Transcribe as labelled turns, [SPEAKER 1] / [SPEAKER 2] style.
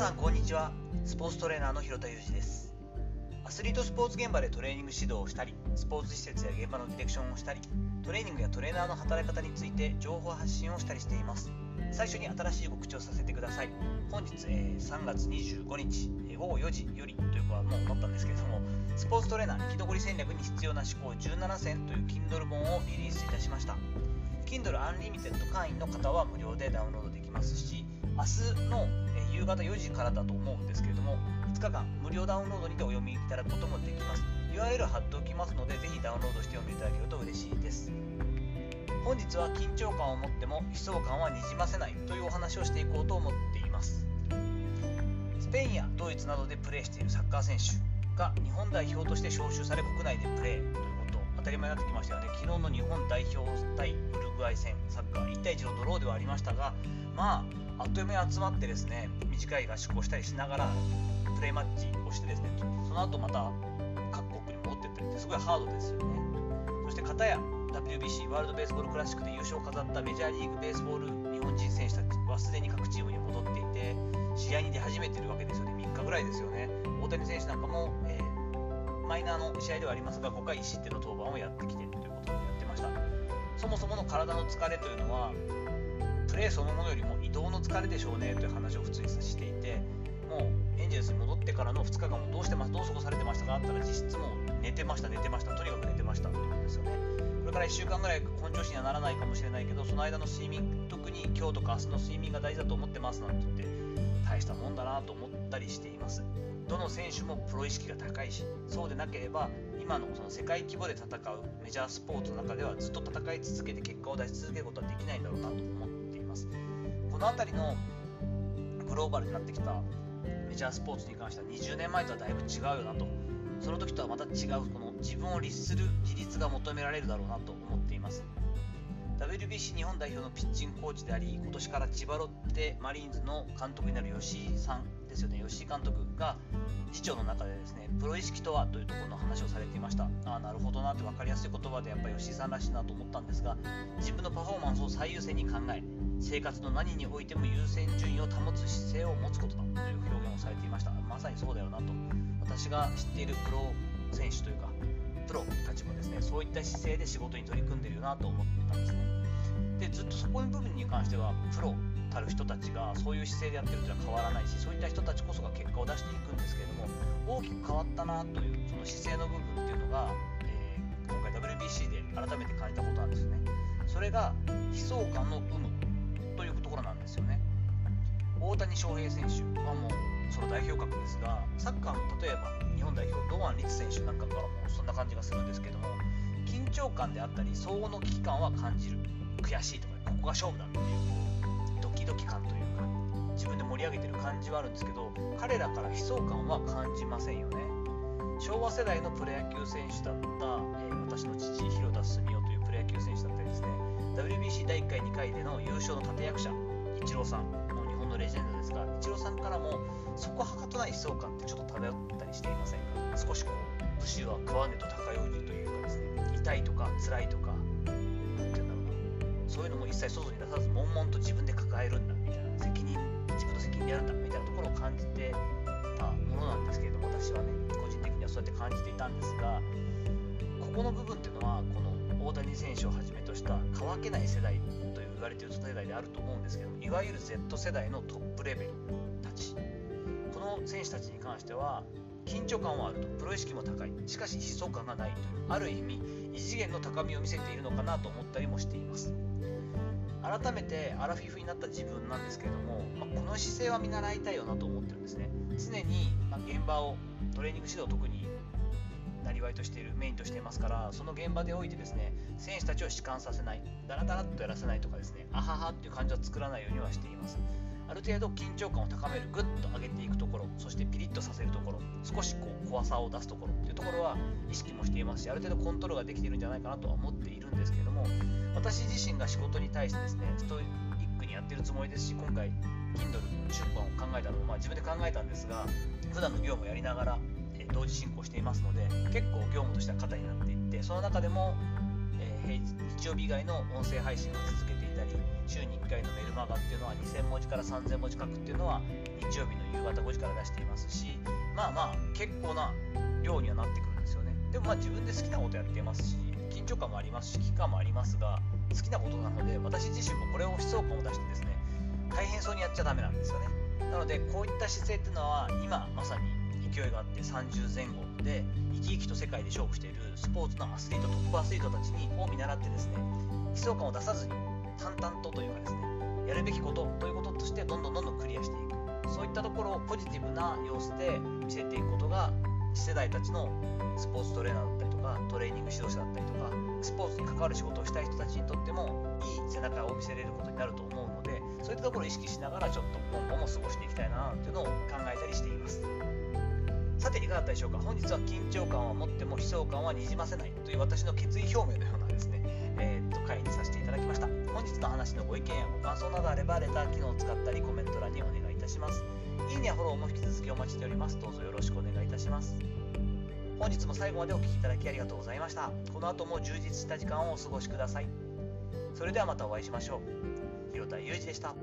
[SPEAKER 1] さんこんにちは。スポーツトレーナーの広田裕二です。アスリートスポーツ現場でトレーニング指導をしたりスポーツ施設や現場のディレクションをしたりトレーニングやトレーナーの働き方について情報発信をしたりしています。最初に新しい告知をさせてください。本日、えー、3月25日、えー、午後4時よりというかはもうなったんですけれどもスポーツトレーナー生き残り戦略に必要な思考17選という Kindle 本をリリースいたしました。Kindle Unlimited 会員の方は無料でダウンロードできますし明日の夕方4時からだと思うんですけれども5日間無料ダウンロードにてお読みいただくこともできます。URL 貼っておきますのでぜひダウンロードして読んでいただけると嬉しいです。本日は緊張感を持っても悲壮感はにじませないというお話をしていこうと思っています。スペインやドイツなどでプレーしているサッカー選手が日本代表として招集され国内でプレーということ当たり前になってきましたよね。昨日の日本代表対ウルグアイ戦サッカー1対1のドローではありましたがまああっという間に集まってですね短い合宿をしたりしながらプレーマッチをしてですねその後また各国に戻っていったりってすごいハードですよね。そして片や WBC ワールドベースボールクラシックで優勝を飾ったメジャーリーグベースボール日本人選手たちはすでに各チームに戻っていて試合に出始めてるわけですよね3日ぐらいですよね。大谷選手なんかも、えー、マイナーの試合ではありますが5回1失点の登板をやってきているということをやってましたそもそもの体の疲れというのはプレーそのものよりも移動の疲れでしょうねという話を普通にしていてもうエンジェルスに戻ってからの2日間もどうしてますどう過ごされてましたかあったら実質もう寝てました寝てましたとにかく寝てましたということですよね。これから1週間ぐらい本調子にはならないかもしれないけどその間の睡眠特に今日とか明日の睡眠が大事だと思ってますなんて言って大したもんだなと思ったりしていますどの選手もプロ意識が高いしそうでなければ今のその世界規模で戦うメジャースポーツの中ではずっと戦い続けて結果を出し続けることはできないんだろうなと思っていますこの辺りのグローバルになってきたメジャースポーツに関しては20年前とはだいぶ違うよなとその時とはまた違うこの自分を律する自立が求められるだろうなと思っています WBC 日本代表のピッチングコーチであり今年から千葉ロッテマリーンズの監督になる吉井さんですよね。吉井監督が市長の中でですねプロ意識とはというところの話をされていました。ああなるほどなって分かりやすい言葉でやっぱり吉井さんらしいなと思ったんですが自分のパフォーマンスを最優先に考え生活の何においても優先順位を保つ姿勢を持つことだという表現をされていました。まさにそうだよなと私が知っているプロ選手というかプロたちもですねそういった姿勢で仕事に取り組んでるよなと思ってたんですね。でずっとそこの部分に関してはプロたる人たちがそういう姿勢でやってるというのは変わらないしそういった人たちこそが結果を出していくんですけれども大きく変わったなというその姿勢の部分っていうのが、えー、今回 WBC で改めて感じたことなんですね。それが悲壮感の有無というところなんですよね。大谷翔平選手はもうその代表格ですがサッカーの例えば日本代表堂安律選手なんかからもそんな感じがするんですけども緊張感であったり相応の危機感は感じる。悔しいとかここが勝負だっていうドキドキ感というか自分で盛り上げてる感じはあるんですけど彼らから悲壮感は感じませんよね。昭和世代のプロ野球選手だった、えー、私の父広田澄夫というプロ野球選手だったりですね WBC 第1回2回での優勝の立役者イチローさん。もう日本のレジェンドですがイチローそこはかとない悲壮感ってちょっと漂ったりしていませんか少しこう武士は食わねと高用事というかですね痛いとか辛いとか何て言うんだろうなそういうのも一切外に出さず悶々と自分で抱えるんだみたいな責任自分の責任でやるんだみたいなところを感じてたものなんですけれども私はね個人的にはそうやって感じていたんですがここの部分っていうのはこの大谷選手をはじめとした乾けない世代と言われている世代であると思うんですけどいわゆる Z 世代のトップレベルたち。の選手たちに関しては緊張感はあると。プロ意識も高い。しかし悲壮感がないという。ある意味異次元の高みを見せているのかなと思ったりもしています。改めてアラフィフになった自分なんですけれども、まあ、この姿勢は見習いたいよなと思ってるんですね。常に、ま現場をトレーニング指導特になりわいとしているメインとしていますからその現場でおいてですね選手たちを弛緩させないダラダラっとやらせないとかですねあははっていう感じは作らないようにはしています。ある程度緊張感を高めるグッと上げていくところそしてピリッとさせるところ少しこう怖さを出すところっていうところは意識もしていますしある程度コントロールができているんじゃないかなとは思っているんですけれども私自身が仕事に対してですねストイックにやってるつもりですし今回 Kindle 出版を考えたのも、まあ、自分で考えたんですが普段の業務をやりながらえ同時進行していますので結構業務としては肩になっていってその中でも、えー、日曜日以外の音声配信を続けてたり週に1回のメルマガっていうのは2000文字から3000文字書くっていうのは日曜日の夕方5時から出していますしまあまあ結構な量にはなってくるんですよね。でもまあ自分で好きなことやってますし緊張感もありますし危機感もありますが好きなことなので私自身もこれを悲壮感を出してですね大変そうにやっちゃダメなんですよね。なのでこういった姿勢っていうのは今まさに勢いがあって30前後で生き生きと世界で勝負しているスポーツのアスリートトップアスリートたちにを見習ってですね悲壮感を出さずに淡々とというかですねやるべきことということとしてどんどんどんどんクリアしていく。そういったところをポジティブな様子で見せていくことが次世代たちのスポーツトレーナーだったりとかトレーニング指導者だったりとかスポーツに関わる仕事をしたい人たちにとってもいい背中を見せれることになると思うのでそういったところを意識しながらちょっと今後も過ごしていきたいなというのを考えたりしています。さていかがだったでしょうか？本日は緊張感は持っても悲壮感はにじませないという私の決意表明のようなですねえー、っと回にさせていただきました。本日の話のご意見やご感想などあればレター機能を使ったりコメント欄にお願いいたします。いいねやフォローも引き続きお待ちしております。どうぞよろしくお願いいたします。本日も最後までお聴きいただきありがとうございました。この後も充実した時間をお過ごしください。それではまたお会いしましょう。広田裕二でした。